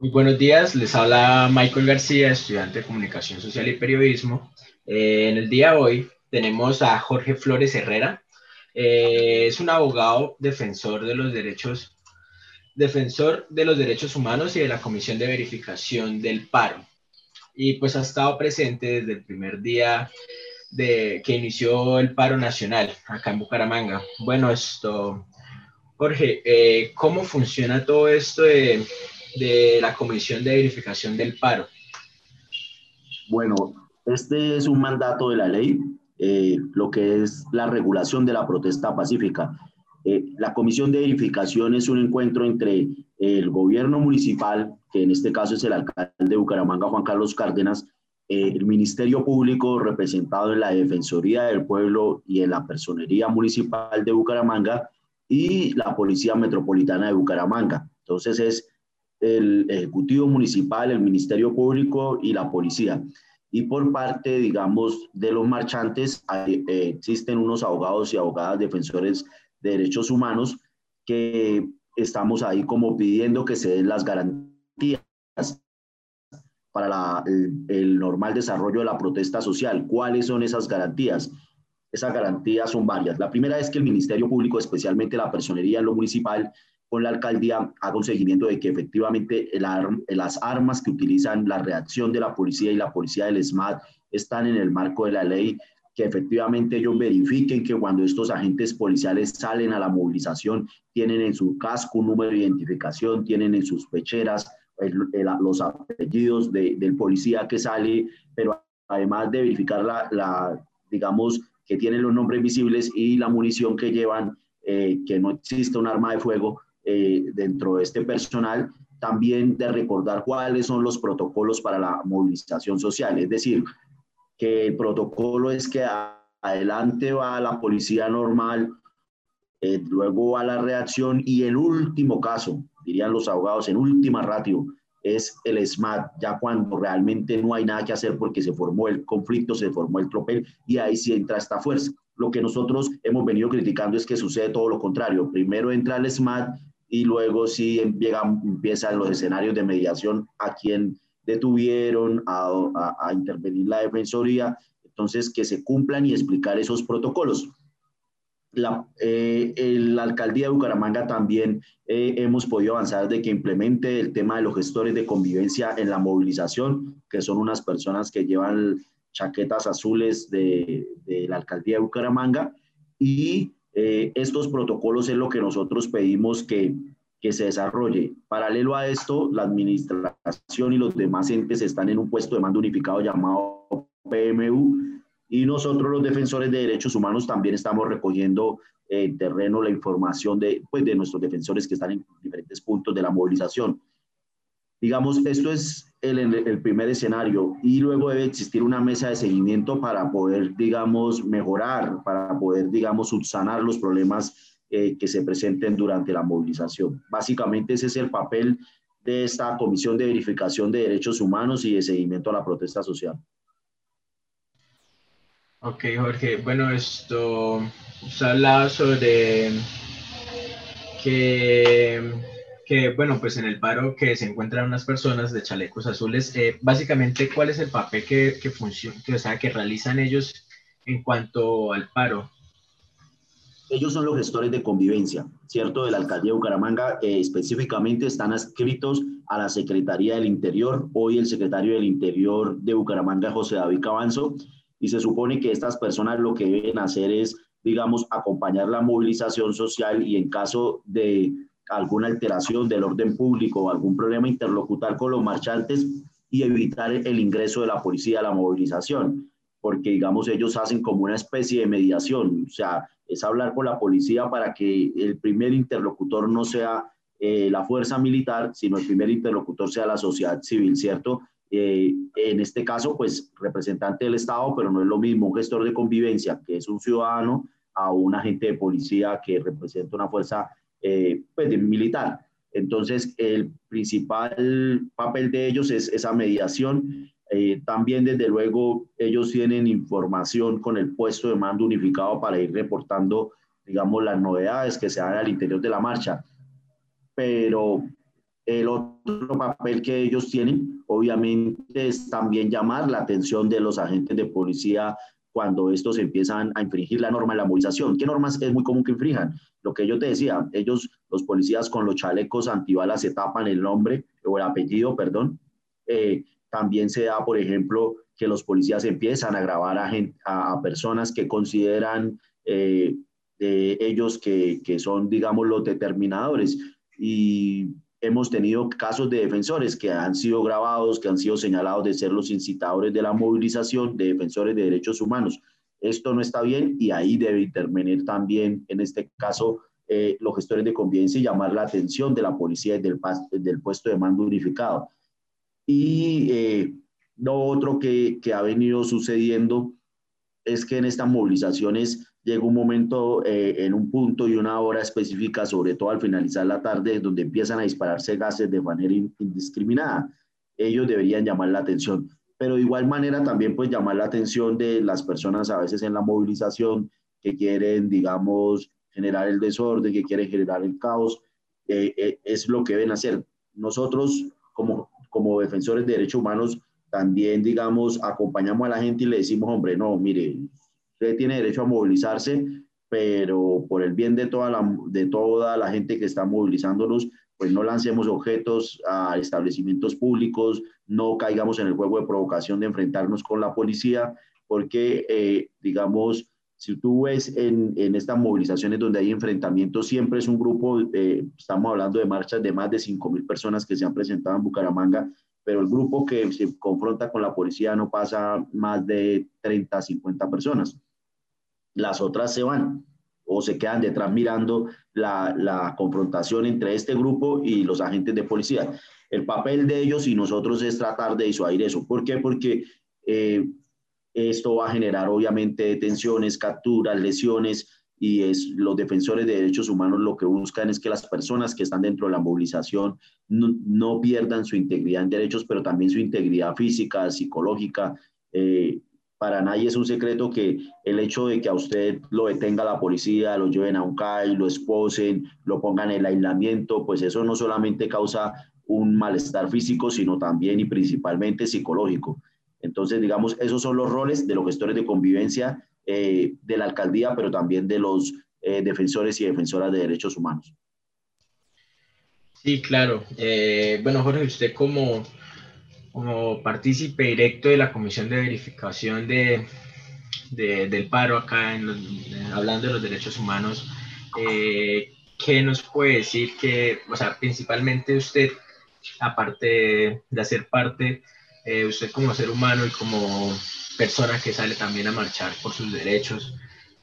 Muy buenos días, les habla Michael García, estudiante de Comunicación Social y Periodismo. Eh, en el día de hoy tenemos a Jorge Flores Herrera. Eh, es un abogado defensor de los derechos, defensor de los derechos humanos y de la Comisión de Verificación del Paro. Y pues ha estado presente desde el primer día de que inició el paro nacional acá en Bucaramanga. Bueno, esto, Jorge, eh, ¿cómo funciona todo esto de, de la Comisión de Verificación del Paro? Bueno, este es un mandato de la ley, eh, lo que es la regulación de la protesta pacífica. Eh, la comisión de verificación es un encuentro entre el gobierno municipal, que en este caso es el alcalde de Bucaramanga, Juan Carlos Cárdenas, eh, el Ministerio Público representado en la Defensoría del Pueblo y en la Personería Municipal de Bucaramanga y la Policía Metropolitana de Bucaramanga. Entonces es el Ejecutivo Municipal, el Ministerio Público y la Policía. Y por parte, digamos, de los marchantes, eh, existen unos abogados y abogadas defensores de derechos humanos que estamos ahí como pidiendo que se den las garantías para el, el, normal desarrollo de la protesta social. ¿Cuáles son esas garantías? Esas garantías son varias. La primera es que el Ministerio Público, especialmente la personería en lo municipal, con la alcaldía haga un seguimiento de que efectivamente el arm, las armas que utilizan la reacción de la policía y la policía del SMAT están en el marco de la ley, que efectivamente ellos verifiquen que cuando estos agentes policiales salen a la movilización, tienen en su casco un número de identificación, tienen en sus pecheras el, el, los apellidos de, del policía que sale, pero además de verificar la, la, digamos, que tienen los nombres visibles y la munición que llevan, eh, que no existe un arma de fuego, eh, dentro de este personal, también de recordar cuáles son los protocolos para la movilización social. Es decir, que el protocolo es que adelante va la policía normal, eh, luego va la reacción y el último caso, dirían los abogados, en última ratio, es el SMAT, ya cuando realmente no hay nada que hacer porque se formó el conflicto, se formó el tropel y ahí sí entra esta fuerza. Lo que nosotros hemos venido criticando es que sucede todo lo contrario. Primero entra el SMAT y luego sí llegan, empiezan los escenarios de mediación a quien detuvieron, a, a, a, intervenir la defensoría, entonces que se cumplan y explicar esos protocolos. La, eh, la alcaldía de Bucaramanga también eh, hemos podido avanzar de que implemente el tema de los gestores de convivencia en la movilización, que son unas personas que llevan chaquetas azules de, de la alcaldía de Bucaramanga y eh, estos protocolos es lo que nosotros pedimos que, que se desarrolle. Paralelo a esto, la administración y los demás entes están en un puesto de mando unificado llamado PMU y nosotros los defensores de derechos humanos también estamos recogiendo en terreno la información de, pues, de nuestros defensores que están en diferentes puntos de la movilización. Digamos, esto es el, el, primer escenario y luego debe existir una mesa de seguimiento para poder, digamos, mejorar, para poder, digamos, subsanar los problemas eh, que se presenten durante la movilización. Básicamente ese es el papel de esta Comisión de Verificación de Derechos Humanos y de Seguimiento a la Protesta Social. Ok, Jorge. Bueno, esto se habla sobre que bueno, pues en el paro que se encuentran unas personas de chalecos azules, eh, básicamente, ¿cuál es el papel que, que, que realizan ellos en cuanto al paro? Ellos son los gestores de convivencia, ¿cierto? De la alcaldía de Bucaramanga, eh, específicamente están adscritos a la Secretaría del Interior. Hoy el secretario del Interior de Bucaramanga, José David Cabanzo, y se supone que estas personas lo que deben hacer es, digamos, acompañar la movilización social y en caso de alguna alteración del orden público o algún problema interlocutar con los marchantes y evitar el ingreso de la policía a la movilización, porque digamos ellos hacen como una especie de mediación, o sea, es hablar con la policía para que el primer interlocutor no sea eh, la fuerza militar, sino el primer interlocutor sea la sociedad civil, ¿cierto? Eh, en este caso, pues representante del Estado, pero no es lo mismo un gestor de convivencia, que es un ciudadano, a un agente de policía que representa una fuerza eh, pues, de militar. Entonces, el principal papel de ellos es esa mediación. Eh, también, desde luego, ellos tienen información con el puesto de mando unificado para ir reportando, digamos, las novedades que se dan al interior de la marcha. Pero El otro papel que ellos tienen, obviamente, es también llamar la atención de los agentes de policía cuando estos empiezan a infringir la norma de la movilización. ¿Qué normas es muy común que infrinjan? Lo que yo te decía, ellos, los policías con los chalecos antibalas se tapan el nombre o el apellido, perdón. Eh, también se da, por ejemplo, que los policías empiezan a grabar a, a, personas que consideran eh, ellos que, que son, digamos, los determinadores. Y hemos tenido casos de defensores que han sido grabados, que han sido señalados de ser los incitadores de la movilización, de defensores de derechos humanos. Esto no está bien y ahí debe intervenir también, en este caso, eh, los gestores de convivencia y llamar la atención de la policía y del, del puesto de mando unificado. Y eh, lo otro que, que ha venido sucediendo es que en estas movilizaciones llega un momento eh, en un punto y una hora específica, sobre todo al finalizar la tarde, donde empiezan a dispararse gases de manera indiscriminada. Ellos deberían llamar la atención, pero de igual manera también pues llamar la atención de las personas a veces en la movilización que quieren, digamos, generar el desorden, que quieren generar el caos, eh, eh, es lo que deben hacer. Nosotros como, como defensores de derechos humanos también, digamos, acompañamos a la gente y le decimos, hombre, no, mire, Usted tiene derecho a movilizarse, pero por el bien de toda la, de toda la gente que está movilizándonos, pues no lancemos objetos a establecimientos públicos, no caigamos en el juego de provocación de enfrentarnos con la policía, porque, eh, digamos, si tú ves en, en, estas movilizaciones donde hay enfrentamientos, siempre es un grupo, eh, estamos hablando de marchas de más de 5 mil personas que se han presentado en Bucaramanga, pero el grupo que se confronta con la policía no pasa más de 30, 50 personas las otras se van o se quedan detrás mirando la, confrontación entre este grupo y los agentes de policía. El papel de ellos y nosotros es tratar de disuadir eso. ¿Por qué? Porque eh, esto va a generar obviamente detenciones, capturas, lesiones y es, los defensores de derechos humanos lo que buscan es que las personas que están dentro de la movilización no, no pierdan su integridad en derechos, pero también su integridad física, psicológica. Eh, para nadie es un secreto que el hecho de que a usted lo detenga la policía, lo lleven a un CAI, lo esposen, lo pongan en el aislamiento, pues eso no solamente causa un malestar físico, sino también y principalmente psicológico. Entonces, digamos, esos son los roles de los gestores de convivencia eh, de la alcaldía, pero también de los eh, defensores y defensoras de derechos humanos. Sí, claro. Eh, bueno, Jorge, usted como como partícipe directo de la Comisión de Verificación de, del Paro acá, en hablando de los derechos humanos, eh, ¿qué nos puede decir que, o sea, principalmente usted, aparte de hacer parte, eh, usted como ser humano y como persona que sale también a marchar por sus derechos,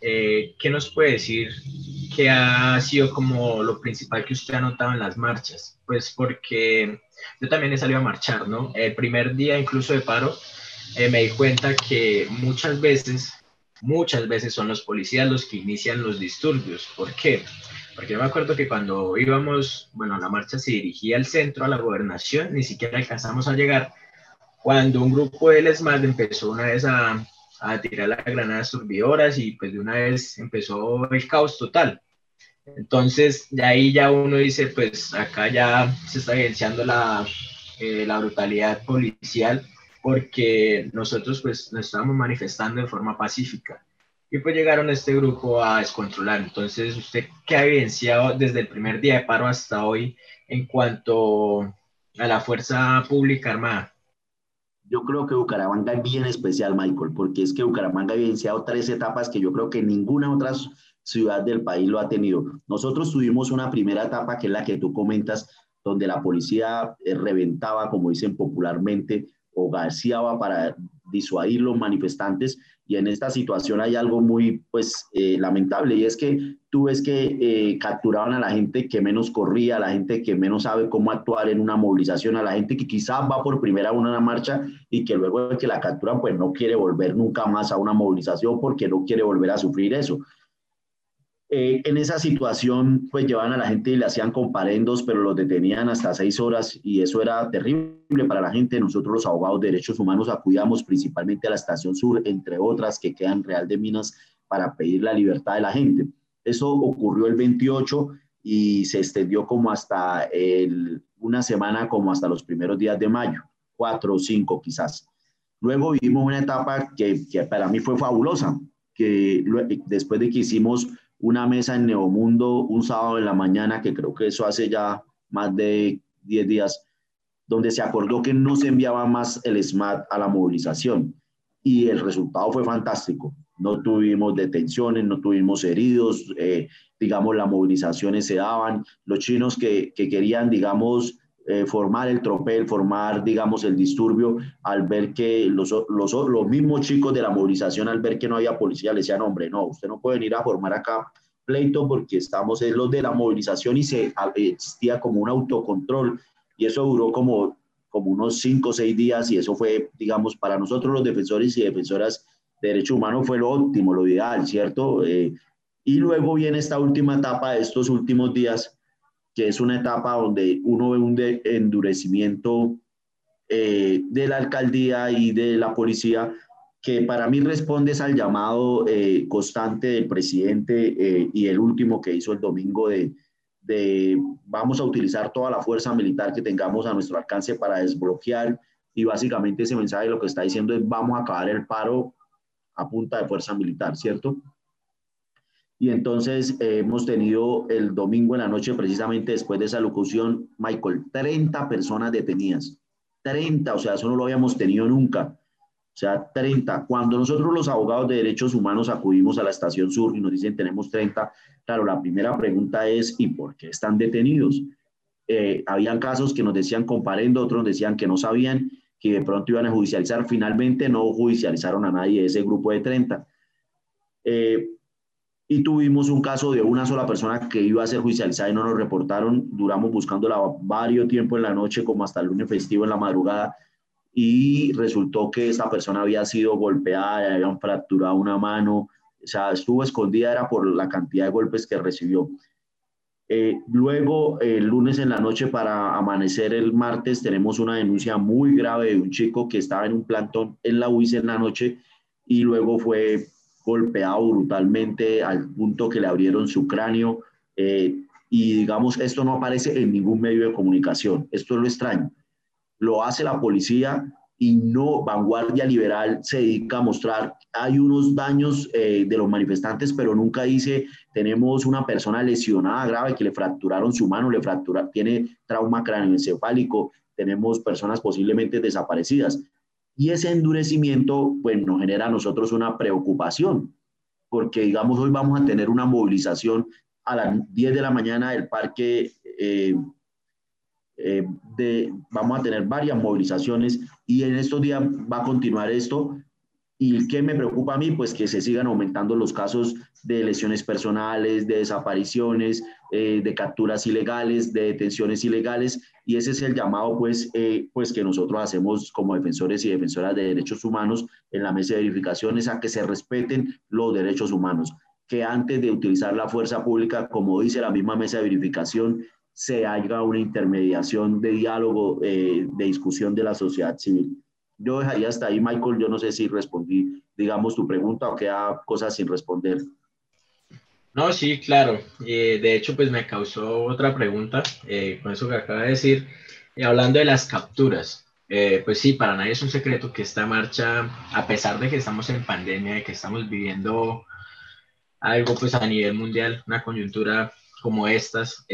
eh, ¿qué nos puede decir que ha sido como lo principal que usted ha notado en las marchas? Pues porque yo también he salido a marchar, ¿no? El primer día incluso de paro eh, me di cuenta que muchas veces, muchas veces son los policías los que inician los disturbios. ¿Por qué? Porque yo me acuerdo que cuando íbamos, bueno, la marcha se dirigía al centro, a la gobernación, ni siquiera alcanzamos a llegar, cuando un grupo de ESMAD empezó una vez a, a tirar las granadas turbidoras y pues de una vez empezó el caos total. Entonces, de ahí ya uno dice, pues acá ya se está evidenciando la, eh, la brutalidad policial porque nosotros pues nos estábamos manifestando de forma pacífica y pues llegaron este grupo a descontrolar. Entonces, ¿usted qué ha evidenciado desde el primer día de paro hasta hoy en cuanto a la fuerza pública armada? Yo creo que Bucaramanga es bien especial, Michael, porque es que Bucaramanga ha evidenciado tres etapas que yo creo que ninguna otra ciudad del país lo ha tenido. Nosotros tuvimos una primera etapa que es la que tú comentas, donde la policía eh, reventaba, como dicen popularmente, o garciaba para disuadir los manifestantes. Y en esta situación hay algo muy pues, eh, lamentable y es que tú ves que eh, capturaban a la gente que menos corría, a la gente que menos sabe cómo actuar en una movilización, a la gente que quizás va por primera a una marcha y que luego de que la capturan pues no quiere volver nunca más a una movilización porque no quiere volver a sufrir eso. Eh, en esa situación, pues llevaban a la gente y le hacían comparendos, pero los detenían hasta seis horas y eso era terrible para la gente. Nosotros los abogados de derechos humanos acudíamos principalmente a la Estación Sur, entre otras que quedan Real de Minas, para pedir la libertad de la gente. Eso ocurrió el 28 y se extendió como hasta el una semana como hasta los primeros días de mayo, cuatro o cinco quizás. Luego vivimos una etapa que, que para mí fue fabulosa, que después de que hicimos una mesa en Neomundo un sábado en la mañana, que creo que eso hace ya más de 10 días, donde se acordó que no se enviaba más el SMAT a la movilización. Y el resultado fue fantástico. No tuvimos detenciones, no tuvimos heridos, eh, digamos, las movilizaciones se daban. Los chinos que, que querían, digamos, eh, formar el tropel, formar, digamos, el disturbio, al ver que los, los, los, mismos chicos de la movilización, al ver que no había policía, le decían, hombre, no, usted no puede venir a formar acá pleito porque estamos en los de la movilización y se existía como un autocontrol y eso duró como, como unos cinco o seis días y eso fue, digamos, para nosotros los defensores y defensoras de derechos humanos fue lo óptimo, lo ideal, ¿cierto? Eh, y luego viene esta última etapa de estos últimos días que es una etapa donde uno ve un endurecimiento eh, de la alcaldía y de la policía, que para mí responde al llamado eh, constante del presidente eh, y el último que hizo el domingo de, de vamos a utilizar toda la fuerza militar que tengamos a nuestro alcance para desbloquear y básicamente ese mensaje lo que está diciendo es vamos a acabar el paro a punta de fuerza militar, ¿cierto? Y entonces eh, hemos tenido el domingo en la noche, precisamente después de esa locución, Michael, 30 personas detenidas. 30, o sea, eso no lo habíamos tenido nunca. O sea, 30. Cuando nosotros los abogados de derechos humanos acudimos a la estación sur y nos dicen tenemos 30, claro, la primera pregunta es ¿y por qué están detenidos? Eh, habían casos que nos decían comparendo, otros nos decían que no sabían, que de pronto iban a judicializar. Finalmente no judicializaron a nadie de ese grupo de 30. Eh, y tuvimos un caso de una sola persona que iba a ser judicializada y no nos reportaron. Duramos buscándola varios tiempo en la noche, como hasta el lunes festivo en la madrugada, y resultó que esta persona había sido golpeada, habían fracturado una mano, o sea, estuvo escondida, era por la cantidad de golpes que recibió. Eh, luego, el lunes en la noche, para amanecer el martes, tenemos una denuncia muy grave de un chico que estaba en un plantón en la UIS en la noche y luego fue golpeado brutalmente al punto que le abrieron su cráneo. Eh, y digamos, esto no aparece en ningún medio de comunicación. Esto es lo extraño. Lo hace la policía y no Vanguardia Liberal se dedica a mostrar, hay unos daños eh, de los manifestantes, pero nunca dice, tenemos una persona lesionada grave que le fracturaron su mano, le fractura, tiene trauma cráneoencefálico, tenemos personas posiblemente desaparecidas. Y ese endurecimiento, pues, nos genera a nosotros una preocupación, porque, digamos, hoy vamos a tener una movilización a las 10 de la mañana del parque. Eh, eh, vamos a tener varias movilizaciones y en estos días va a continuar esto ¿Y qué me preocupa a mí? Pues que se sigan aumentando los casos de lesiones personales, de desapariciones, eh, de capturas ilegales, de detenciones ilegales. Y ese es el llamado, pues, eh, pues que nosotros hacemos como defensores y defensoras de derechos humanos en la mesa de verificaciones a que se respeten los derechos humanos. Que antes de utilizar la fuerza pública, como dice la misma mesa de verificación, se haga una intermediación de diálogo, eh, de discusión de la sociedad civil. Yo dejaría hasta ahí, Michael. Yo no sé si respondí, digamos, tu pregunta o queda cosas sin responder. No, sí, claro. Eh, de hecho, pues me causó otra pregunta eh, con eso que acaba de decir. Eh, hablando de las capturas, pues sí, para nadie es un secreto que esta marcha, a pesar de que estamos en pandemia, de que estamos viviendo algo pues a nivel mundial, una coyuntura como estas,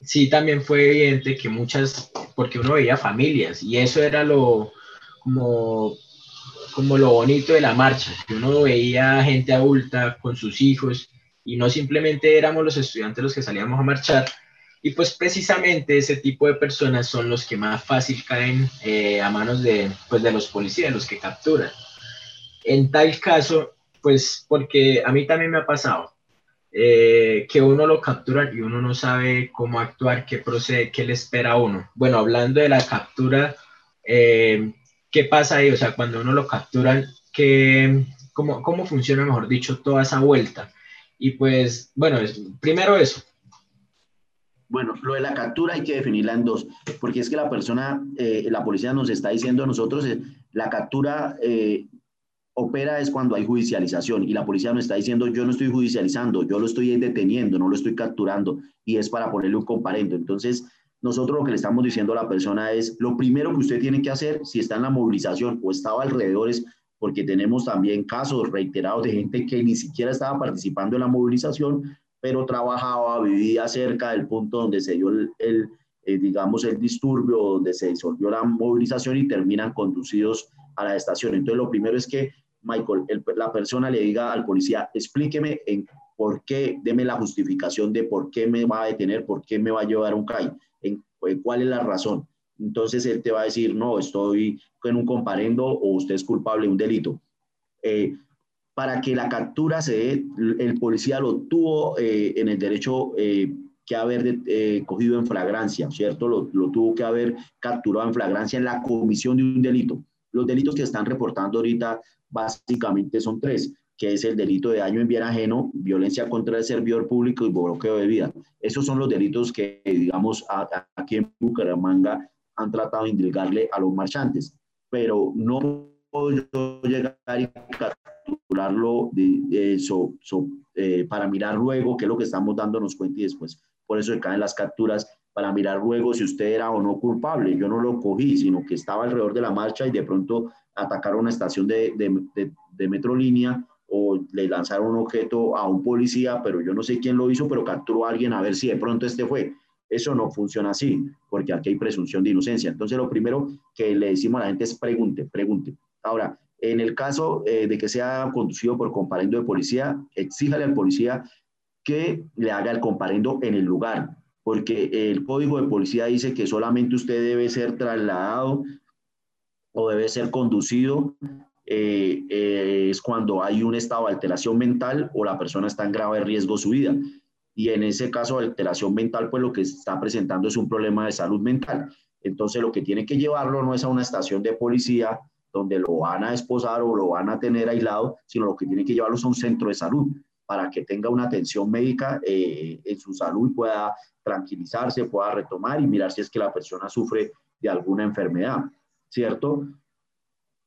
sí también fue evidente que muchas, porque uno veía familias y eso era lo como, como lo bonito de la marcha, que uno veía gente adulta con sus hijos y no simplemente éramos los estudiantes los que salíamos a marchar. Y pues precisamente ese tipo de personas son los que más fácil caen eh, a manos de, pues, de los policías, los que capturan. En tal caso, pues porque a mí también me ha pasado, eh, que uno lo captura y uno no sabe cómo actuar, qué procede, qué le espera a uno. Bueno, hablando de la captura, eh, ¿qué pasa ahí? O sea, cuando uno lo capturan, ¿qué, cómo, ¿cómo funciona, mejor dicho, toda esa vuelta? Y pues, bueno, primero eso. Bueno, lo de la captura hay que definirla en dos, porque es que la persona, eh, la policía nos está diciendo a nosotros, la captura opera es cuando hay judicialización y la policía nos está diciendo yo no estoy judicializando, yo lo estoy deteniendo, no lo estoy capturando y es para ponerle un comparendo. Entonces, nosotros lo que le estamos diciendo a la persona es, lo primero que usted tiene que hacer, si está en la movilización o estaba alrededor, es porque tenemos también casos reiterados de gente que ni siquiera estaba participando en la movilización, pero trabajaba, vivía cerca del punto donde se dio el, eh, digamos, el disturbio, donde se disolvió la movilización y terminan conducidos a la estación. Entonces, lo primero es que, Michael, la persona le diga al policía, explíqueme en por qué, deme la justificación de por qué me va a detener, por qué me va a llevar un CAI, cuál es la razón. Entonces él te va a decir, no, estoy en un comparendo o usted es culpable de un delito. Eh, para que la captura se dé, el policía lo tuvo eh, en el derecho que haber cogido en flagrancia, ¿cierto? Lo, lo, tuvo que haber capturado en flagrancia en la comisión de un delito. Los delitos que están reportando ahorita básicamente son tres que es el delito de daño en bien ajeno, violencia contra el servidor público y bloqueo de vida. Esos son los delitos que, digamos, aquí en Bucaramanga han tratado de indilgarle a los marchantes, pero no puedo llegar y capturarlo de, eso, eh, para mirar luego qué es lo que estamos dándonos cuenta y después. Por eso caen las capturas para mirar luego si usted era o no culpable. Yo no lo cogí, sino que estaba alrededor de la marcha y de pronto atacaron una estación de, de, de, de o le lanzaron un objeto a un policía, pero yo no sé quién lo hizo, pero capturó a alguien a ver si de pronto este fue. Eso no funciona así, porque aquí hay presunción de inocencia. Entonces, lo primero que le decimos a la gente es pregunte, pregunte. Ahora, en el caso eh, de que sea conducido por comparendo de policía, exíjale al policía que le haga el comparendo en el lugar, porque el código de policía dice que solamente usted debe ser trasladado o debe ser conducido eh, eh, es cuando hay un estado de alteración mental o la persona está en grave riesgo su vida. Y en ese caso de alteración mental, pues lo que está presentando es un problema de salud mental. Entonces lo que tiene que llevarlo no es a una estación de policía donde lo van a esposar o lo van a tener aislado, sino lo que tiene que llevarlo es a un centro de salud para que tenga una atención médica eh, en su salud y pueda tranquilizarse, pueda retomar y mirar si es que la persona sufre de alguna enfermedad, ¿cierto?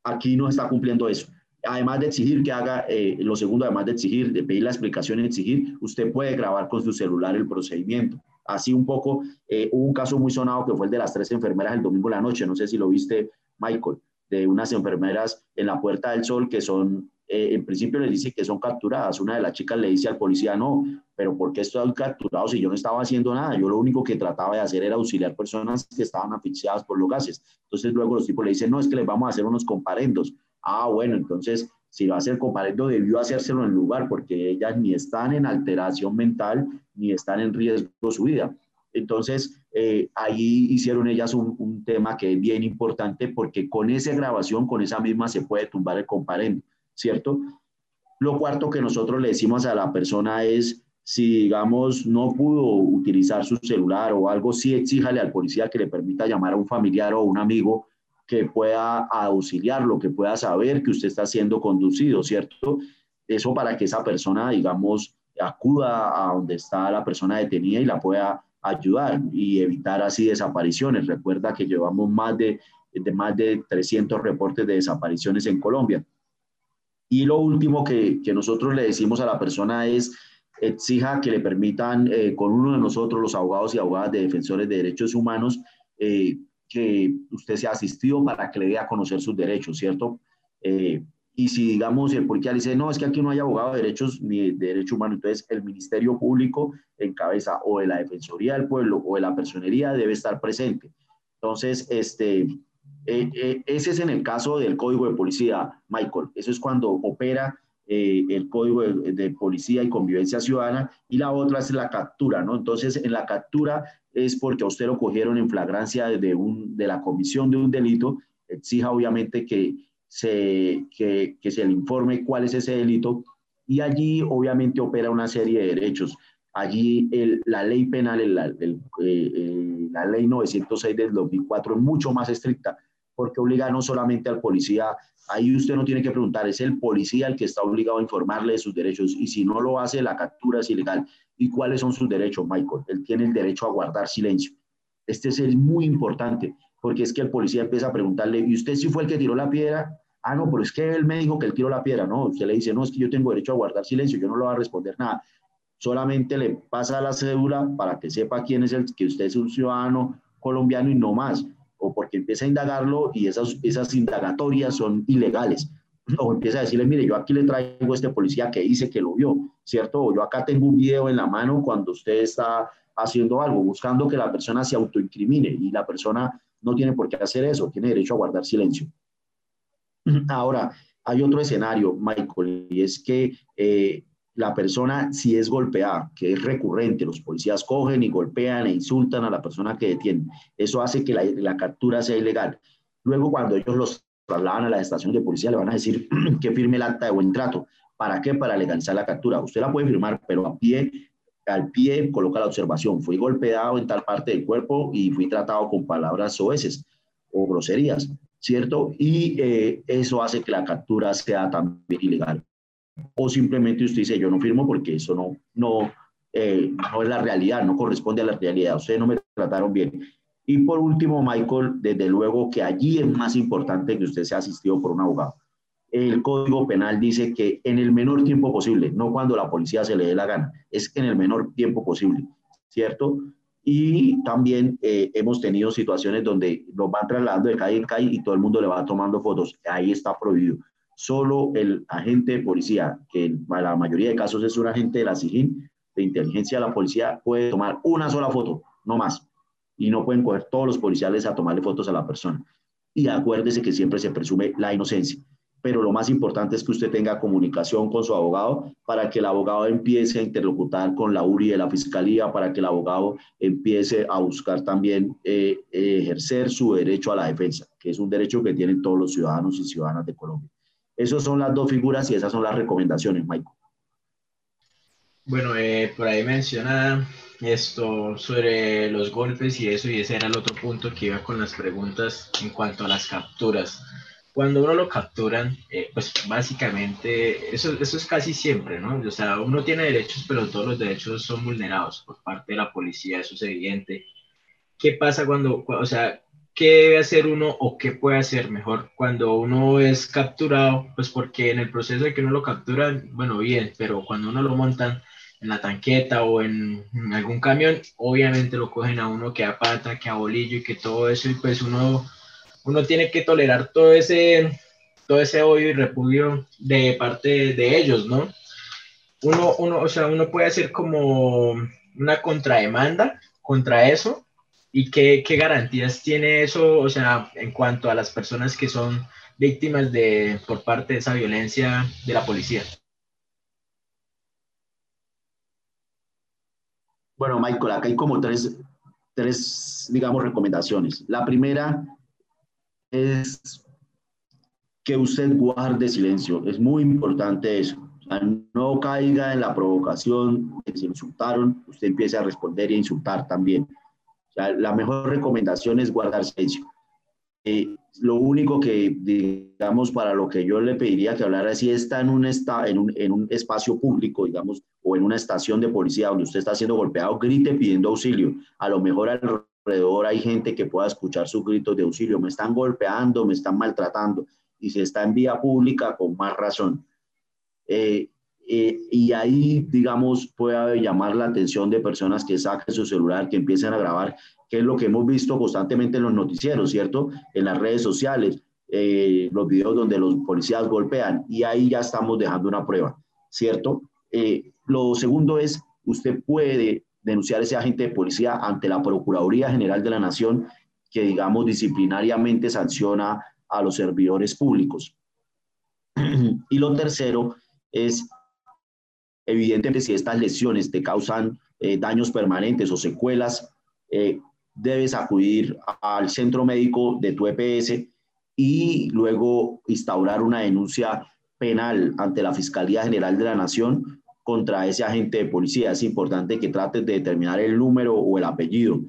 Aquí no está cumpliendo eso. Además de exigir que haga, eh, lo segundo, además de exigir, de pedir la explicación y exigir, usted puede grabar con su celular el procedimiento. Así un poco, eh, hubo un caso muy sonado que fue el de las tres enfermeras el domingo de la noche, no sé si lo viste, Michael, de unas enfermeras en la Puerta del Sol que son eh, en principio le dice que son capturadas. Una de las chicas le dice al policía, no, pero ¿por qué estoy capturado si yo no estaba haciendo nada? Yo lo único que trataba de hacer era auxiliar personas que estaban asfixiadas por los gases. Entonces luego los tipos le dicen, no, es que les vamos a hacer unos comparendos. Ah, bueno, entonces si va a hacer comparendo, debió hacérselo en lugar, porque ellas ni están en alteración mental, ni están en riesgo su vida. Entonces, eh, ahí hicieron ellas un, un, tema que es bien importante, porque con esa grabación, con esa misma, se puede tumbar el comparendo. ¿Cierto? Lo cuarto que nosotros le decimos a la persona es, si digamos no pudo utilizar su celular o algo, sí exíjale al policía que le permita llamar a un familiar o un amigo que pueda auxiliarlo, que pueda saber que usted está siendo conducido, ¿cierto? Eso para que esa persona, digamos, acuda a donde está la persona detenida y la pueda ayudar y evitar así desapariciones. Recuerda que llevamos más de, de más de 300 reportes de desapariciones en Colombia. Y lo último que, que nosotros le decimos a la persona es, exija que le permitan eh, con uno de nosotros, los abogados y abogadas de defensores de derechos humanos, eh, que usted sea asistido para que le dé a conocer sus derechos, ¿cierto? Eh, y si, digamos, el policía dice, no, es que aquí no hay abogado de derechos ni de derechos humanos, entonces el Ministerio Público en cabeza o de la Defensoría del Pueblo o de la Personería debe estar presente. Entonces, este, eh, eh, ese es en el caso del código de policía, Michael. Eso es cuando opera eh, el código de, policía y convivencia ciudadana. Y la otra es la captura, ¿no? Entonces, en la captura es porque a usted lo cogieron en flagrancia de, un, de la comisión de un delito. Exija, obviamente, que se, que, que se le informe cuál es ese delito. Y allí, obviamente, opera una serie de derechos. Allí el, la ley penal, la, la ley 906 del 2004 es mucho más estricta porque obliga no solamente al policía, ahí usted no tiene que preguntar, es el policía el que está obligado a informarle de sus derechos y si no lo hace, la captura es ilegal. ¿Y cuáles son sus derechos, Michael? Él tiene el derecho a guardar silencio. Este es el muy importante, porque es que el policía empieza a preguntarle, ¿y usted si fue el que tiró la piedra? Ah, no, pero es que él me dijo que él tiró la piedra. No, usted le dice, no, es que yo tengo derecho a guardar silencio, yo no le voy a responder nada. solamente le pasa la cédula para que sepa quién es el, que usted es un ciudadano colombiano y no más, o porque empieza a indagarlo y esas, esas indagatorias son ilegales, o empieza a decirle, mire, yo aquí le traigo a este policía que dice que lo vio, ¿cierto? O yo acá tengo un video en la mano cuando usted está haciendo algo, buscando que la persona se autoincrimine y la persona no tiene por qué hacer eso, tiene derecho a guardar silencio. Ahora, hay otro escenario, Michael, y es que eh, la persona, si es golpeada, que es recurrente, los policías cogen y golpean e insultan a la persona que detienen. Eso hace que la, la captura sea ilegal. Luego, cuando ellos los trasladan a la estación de policía, le van a decir que firme el acta de buen trato. ¿Para qué? Para legalizar la captura. Usted la puede firmar, pero a pie al pie coloca la observación, fui golpeado en tal parte del cuerpo y fui tratado con palabras soeces o groserías, ¿cierto? Y eh, eso hace que la captura sea también ilegal. O simplemente usted dice, yo no firmo porque eso no, no, eh, no es la realidad, no corresponde a la realidad, ustedes no me trataron bien. Y por último, Michael, desde luego que allí es más importante que usted sea asistido por un abogado el Código Penal dice que en el menor tiempo posible, no cuando la policía se le dé la gana, es en el menor tiempo posible, ¿cierto? Y también eh, hemos tenido situaciones donde nos van trasladando de calle en calle y todo el mundo le va tomando fotos. Ahí está prohibido. Solo el agente de policía, que en la mayoría de casos es un agente de la SIGIN, de inteligencia de la policía, puede tomar una sola foto, no más. Y no pueden coger todos los policiales a tomarle fotos a la persona. Y acuérdese que siempre se presume la inocencia pero lo más importante es que usted tenga comunicación con su abogado para que el abogado empiece a interlocutar con la URI de la Fiscalía, para que el abogado empiece a buscar también eh, ejercer su derecho a la defensa, que es un derecho que tienen todos los ciudadanos y ciudadanas de Colombia. Esas son las dos figuras y esas son las recomendaciones, Michael. Bueno, eh, por ahí menciona esto sobre los golpes y eso, y ese era el otro punto que iba con las preguntas en cuanto a las capturas cuando uno lo capturan, eh, pues básicamente eso, eso es casi siempre, ¿no? O sea, uno tiene derechos, pero todos los derechos son vulnerados por parte de la policía, eso es evidente. ¿Qué pasa cuando, o sea, qué debe hacer uno o qué puede hacer mejor cuando uno es capturado? Pues porque en el proceso de que uno lo capturan, bueno, bien, pero cuando uno lo montan en la tanqueta o en, algún camión, obviamente lo cogen a uno que a pata, que a bolillo y que todo eso, y pues uno uno tiene que tolerar todo ese, todo ese odio y repudio de parte de ellos, ¿no? Uno, uno, o sea, uno puede hacer como una contrademanda contra eso y qué, garantías tiene eso, o sea, en cuanto a las personas que son víctimas de, por parte de esa violencia de la policía. Bueno, Michael, acá hay como tres, tres, digamos, recomendaciones. La primera es que usted guarde silencio. Es muy importante eso. no caiga en la provocación de que se insultaron, usted empiece a responder y a insultar también. La mejor recomendación es guardar silencio. Eh, lo único que, digamos, para lo que yo le pediría que hablara, si está en un, está, en un, en un espacio público, digamos, o en una estación de policía donde usted está siendo golpeado, grite pidiendo auxilio. A lo mejor al alrededor hay gente que pueda escuchar sus gritos de auxilio, me están golpeando, me están maltratando, y si está en vía pública, con más razón. Eh, eh, y ahí, digamos, puede llamar la atención de personas que saquen su celular, que empiecen a grabar, que es lo que hemos visto constantemente en los noticieros, ¿cierto? En las redes sociales, eh, los videos donde los policías golpean, y ahí ya estamos dejando una prueba, ¿cierto? lo segundo es, usted puede denunciar ese agente de policía ante la Procuraduría General de la Nación, que digamos disciplinariamente sanciona a los servidores públicos. y lo tercero es, evidentemente, si estas lesiones te causan eh, daños permanentes o secuelas, eh, debes acudir al centro médico de tu EPS y luego instaurar una denuncia penal ante la Fiscalía General de la Nación contra ese agente de policía. Es importante que trates de determinar el número o el apellido.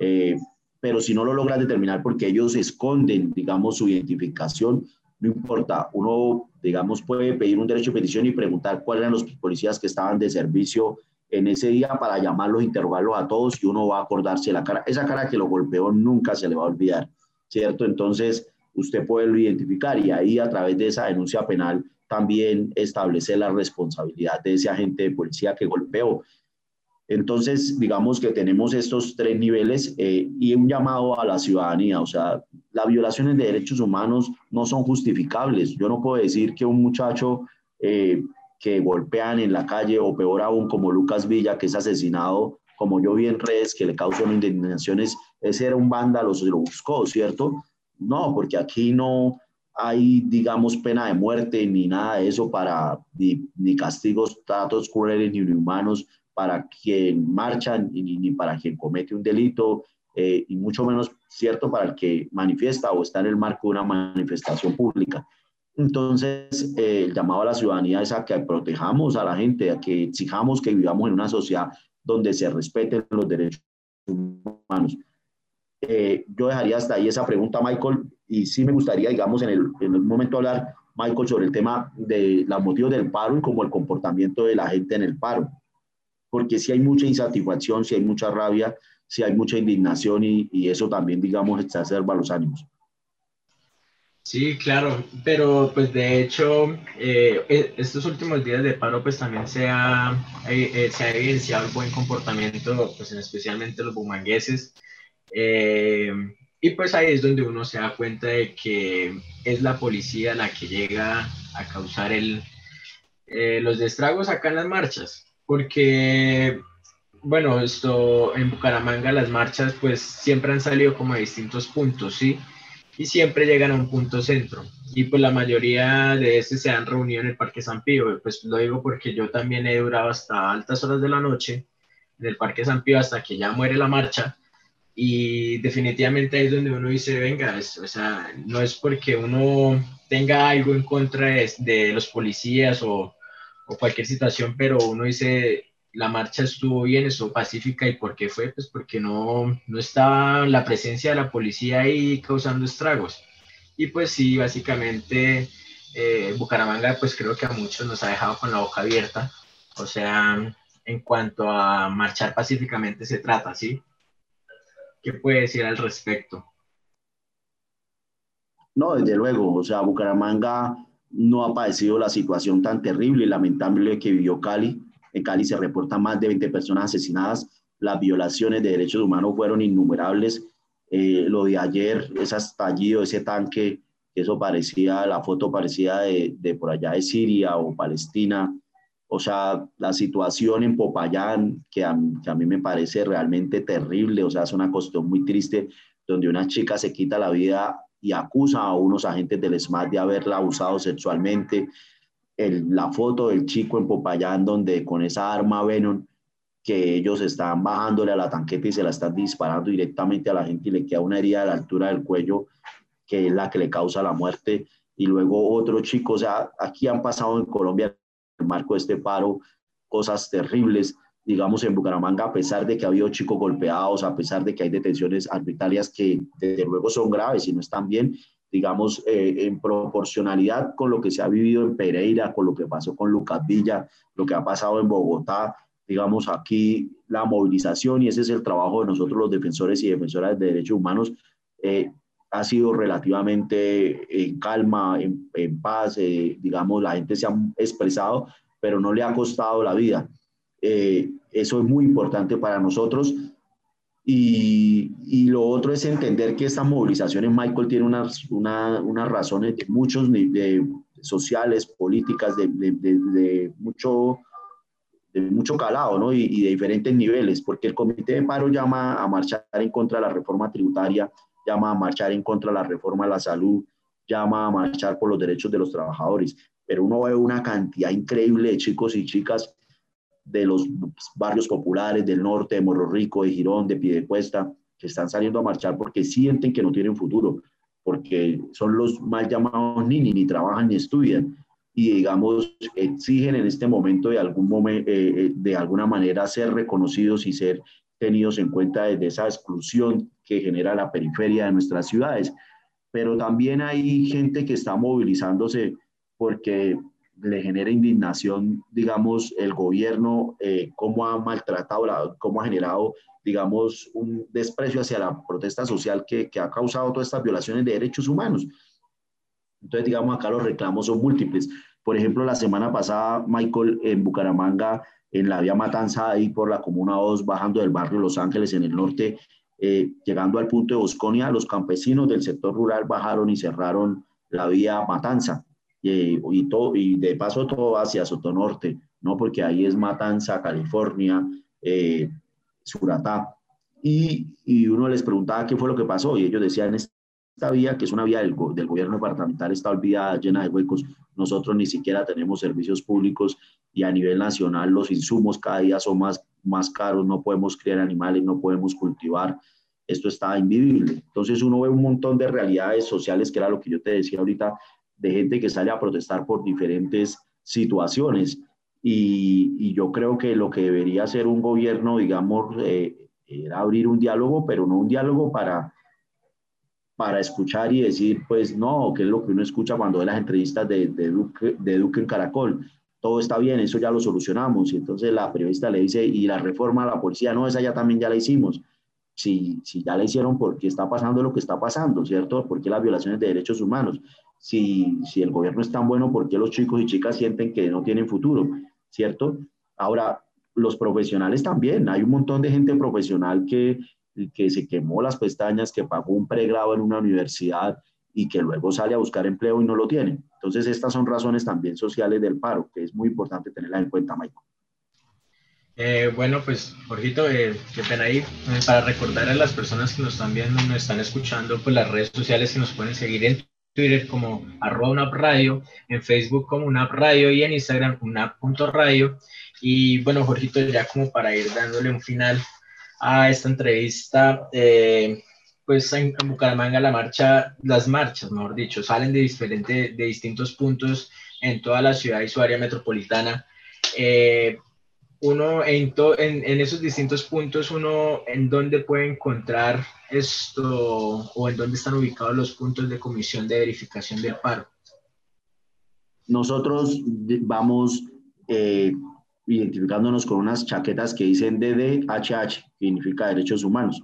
Eh, pero si no lo logras determinar porque ellos esconden, digamos, su identificación, no importa. Uno, digamos, puede pedir un derecho de petición y preguntar cuáles eran los policías que estaban de servicio en ese día para llamarlos, interrogarlos a todos y uno va a acordarse la cara. Esa cara que lo golpeó nunca se le va a olvidar, ¿cierto? Entonces, usted puede identificar y ahí a través de esa denuncia penal también establecer la responsabilidad de ese agente de policía que golpeó. Entonces, digamos que tenemos estos tres niveles eh, y un llamado a la ciudadanía. O sea, las violaciones de derechos humanos no son justificables. Yo no puedo decir que un muchacho eh, que golpean en la calle o peor aún como Lucas Villa, que es asesinado, como yo vi en redes, que le causan indignaciones, ese era un vándalo, se lo buscó, ¿cierto? No, porque aquí no hay, digamos, pena de muerte ni nada de eso para, ni, ni castigos, tratos crueles ni inhumanos para quien marcha ni, ni para quien comete un delito, eh, y mucho menos cierto para el que manifiesta o está en el marco de una manifestación pública. Entonces, eh, el llamado a la ciudadanía es a que protejamos a la gente, a que exijamos que vivamos en una sociedad donde se respeten los derechos humanos. Eh, yo dejaría hasta ahí esa pregunta, Michael, y sí me gustaría, digamos, en el, en el momento hablar, Michael, sobre el tema de los motivos del paro y como el comportamiento de la gente en el paro porque si hay mucha insatisfacción, si hay mucha rabia, si hay mucha indignación y, eso también, digamos, exacerba los ánimos. Sí, claro, pero pues de hecho eh, e, estos últimos días de paro pues también se ha, eh, se ha evidenciado el buen comportamiento, pues especialmente los bumangueses, eh, y pues ahí es donde uno se da cuenta de que es la policía la que llega a causar el, los destragos acá en las marchas porque, bueno, esto en Bucaramanga las marchas pues siempre han salido como a distintos puntos, ¿sí? Y siempre llegan a un punto centro. Y pues la mayoría de estos se han reunido en el Parque San Pío. Pues lo digo porque yo también he durado hasta altas horas de la noche en el Parque San Pío hasta que ya muere la marcha. Y definitivamente ahí es donde uno dice, venga, o sea, no es porque uno tenga algo en contra de, de los policías o, o cualquier situación, pero uno dice, la marcha estuvo bien, estuvo pacífica, ¿y por qué fue? Pues porque no, no estaba la presencia de la policía ahí causando estragos. Y pues sí, básicamente eh, Bucaramanga pues creo que a muchos nos ha dejado con la boca abierta, o sea, en cuanto a marchar pacíficamente se trata, ¿sí? ¿Qué puede decir al respecto? No, desde luego, o sea, Bucaramanga no ha padecido la situación tan terrible y lamentable que vivió Cali. En Cali se reportan más de 20 personas asesinadas. Las violaciones de derechos humanos fueron innumerables. Eh, lo de ayer, ese estallido, ese tanque, eso parecía, la foto parecía de, por allá de Siria o Palestina. O sea, la situación en Popayán, que a, que a mí me parece realmente terrible, o sea, es una cuestión muy triste, donde una chica se quita la vida y acusa a unos agentes del SMAT de haberla abusado sexualmente. la foto del chico en Popayán, donde con esa arma Venom, que ellos están bajándole a la tanqueta y se la están disparando directamente a la gente y le queda una herida a la altura del cuello, que es la que le causa la muerte. Y luego otro chico, o sea, aquí han pasado en Colombia, en el marco de este paro, cosas terribles digamos, en Bucaramanga, a pesar de que ha habido chicos golpeados, a pesar de que hay detenciones arbitrarias que desde luego son graves y no están bien, digamos, eh, en proporcionalidad con lo que se ha vivido en Pereira, con lo que pasó con Lucas Villa, lo que ha pasado en Bogotá, digamos, aquí la movilización, y ese es el trabajo de nosotros los defensores y defensoras de derechos humanos, eh, ha sido relativamente en calma, en, paz, eh, digamos, la gente se ha expresado, pero no le ha costado la vida. Eh, eso es muy importante para nosotros. Y, y, lo otro es entender que estas movilizaciones, Michael, tiene unas, una, unas razones de muchos de, sociales, políticas, de, de, de, mucho, de mucho calado ¿no? y, y, de diferentes niveles, porque el Comité de Paro llama a marchar en contra de la reforma tributaria, llama a marchar en contra de la reforma de la salud, llama a marchar por los derechos de los trabajadores, pero uno ve una cantidad increíble de chicos y chicas de los barrios populares del norte, de Morro Rico, de Girón, de Piedecuesta, que están saliendo a marchar porque sienten que no tienen futuro, porque son los mal llamados ni, ni, trabajan ni estudian y digamos exigen en este momento de, algún eh, eh, de alguna manera ser reconocidos y ser tenidos en cuenta desde esa exclusión que genera la periferia de nuestras ciudades. Pero también hay gente que está movilizándose porque le genera indignación, digamos, el gobierno, eh, cómo ha maltratado, la, cómo ha generado, digamos, un desprecio hacia la protesta social que, que, ha causado todas estas violaciones de derechos humanos. Entonces, digamos, acá los reclamos son múltiples. Por ejemplo, la semana pasada, Michael, en Bucaramanga, en la vía Matanza, ahí por la Comuna 2, bajando del barrio Los Ángeles en el norte, eh, llegando al punto de Bosconia, los campesinos del sector rural bajaron y cerraron la vía Matanza. Y, todo, y de paso todo hacia Sotonorte, ¿no? Porque ahí es Matanza, California, eh, Suratá. Y, y, uno les preguntaba qué fue lo que pasó y ellos decían, esta vía, que es una vía del, del gobierno departamental, está olvidada, llena de huecos. Nosotros ni siquiera tenemos servicios públicos y a nivel nacional los insumos cada día son más, más caros, no podemos criar animales, no podemos cultivar, esto está invivible. Entonces uno ve un montón de realidades sociales, que era lo que yo te decía ahorita, de gente que sale a protestar por diferentes situaciones. Y, y yo creo que lo que debería hacer un gobierno, digamos, eh, era abrir un diálogo, pero no un diálogo para, para escuchar y decir, pues no, que es lo que uno escucha cuando ve las entrevistas de, de, Duque, de Duque en Caracol. Todo está bien, eso ya lo solucionamos. Y entonces la periodista le dice, y la reforma a la policía, no, esa ya también ya la hicimos si, si ya la hicieron, ¿por qué está pasando lo que está pasando, cierto? ¿Por qué las violaciones de derechos humanos? Si, el gobierno es tan bueno, ¿por qué los chicos y chicas sienten que no tienen futuro, cierto? Ahora, los profesionales también, hay un montón de gente profesional que, que se quemó las pestañas, que pagó un pregrado en una universidad y que luego sale a buscar empleo y no lo tiene. Entonces, estas son razones también sociales del paro, que es muy importante tenerla en cuenta, Michael. Eh, bueno, pues, Jorgito, eh, qué pena ahí. Eh, para recordar a las personas que nos están viendo, nos están escuchando, pues las redes sociales que nos pueden seguir en Twitter como arroba radio, en Facebook como una radio y en Instagram una.radio. Y bueno, Jorgito, ya como para ir dándole un final a esta entrevista, eh, pues en, Bucaramanga la marcha, las marchas, mejor dicho, salen de, diferente, de distintos puntos en toda la ciudad y su área metropolitana. Eh, uno en, en, esos distintos puntos, uno en dónde puede encontrar esto o en dónde están ubicados los puntos de comisión de verificación del paro. Nosotros vamos eh, identificándonos con unas chaquetas que dicen DDHH, que significa Derechos Humanos.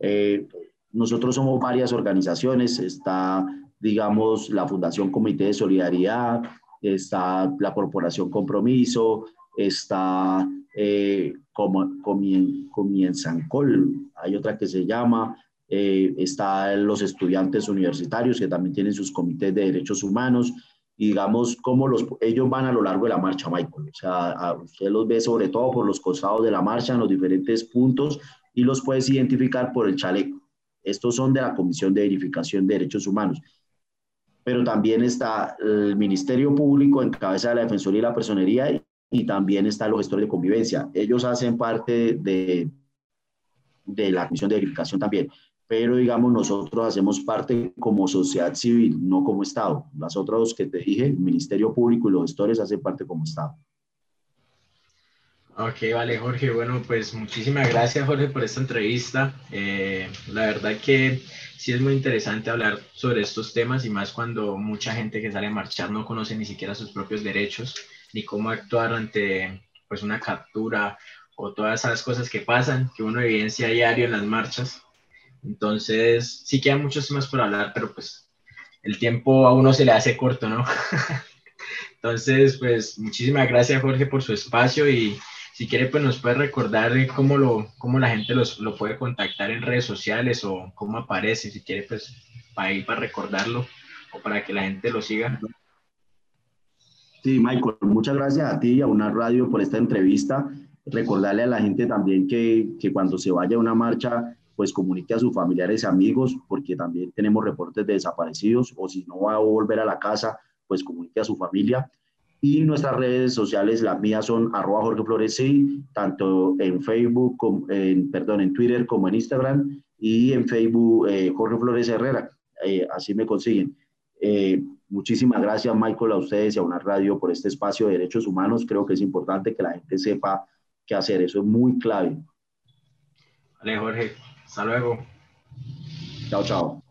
Eh, nosotros somos varias organizaciones, está, digamos, la Fundación Comité de Solidaridad, está la Corporación Compromiso, está eh, Comienzan Col, hay otra que se llama, eh, está los estudiantes universitarios que también tienen sus comités de derechos humanos, y digamos cómo los, ellos van a lo largo de la marcha, Michael. O sea, usted los ve sobre todo por los costados de la marcha en los diferentes puntos y los puedes identificar por el chaleco. Estos son de la Comisión de Verificación de Derechos Humanos pero también está el Ministerio Público en cabeza de la Defensoría y la Personería y también están los gestores de convivencia. Ellos hacen parte de, de la comisión de verificación también, pero digamos nosotros hacemos parte como sociedad civil, no como Estado. Las otras que te dije, el Ministerio Público y los gestores hacen parte como Estado. Ok, vale, Jorge. Bueno, pues muchísimas gracias, Jorge, por esta entrevista. Eh, la verdad que sí es muy interesante hablar sobre estos temas y más cuando mucha gente que sale a marchar no conoce ni siquiera sus propios derechos ni cómo actuar ante pues una captura o todas esas cosas que pasan, que uno evidencia diario en las marchas. Entonces, sí quedan muchos temas por hablar, pero pues el tiempo a uno se le hace corto, ¿no? Entonces, pues muchísimas gracias Jorge por su espacio y si quiere, pues nos puede recordar cómo, lo, cómo la gente los, lo puede contactar en redes sociales o cómo aparece, si quiere, pues para ir para recordarlo o para que la gente lo siga. Sí, Michael, muchas gracias a ti y a una radio por esta entrevista. Recordarle a la gente también que, que cuando se vaya a una marcha, pues comunique a sus familiares y amigos, porque también tenemos reportes de desaparecidos, o si no va a volver a la casa, pues comunique a su familia. Y nuestras redes sociales, las mías son arroba Jorge Flores, sí, tanto en Facebook, como, en, perdón, en Twitter como en Instagram, y en Facebook eh, Jorge Flores Herrera, eh, así me consiguen. Eh, Muchísimas gracias, Michael, a ustedes y a una radio por este espacio de derechos humanos. Creo que es importante que la gente sepa qué hacer. Eso es muy clave. Vale, Jorge. Hasta luego. Chao, chao.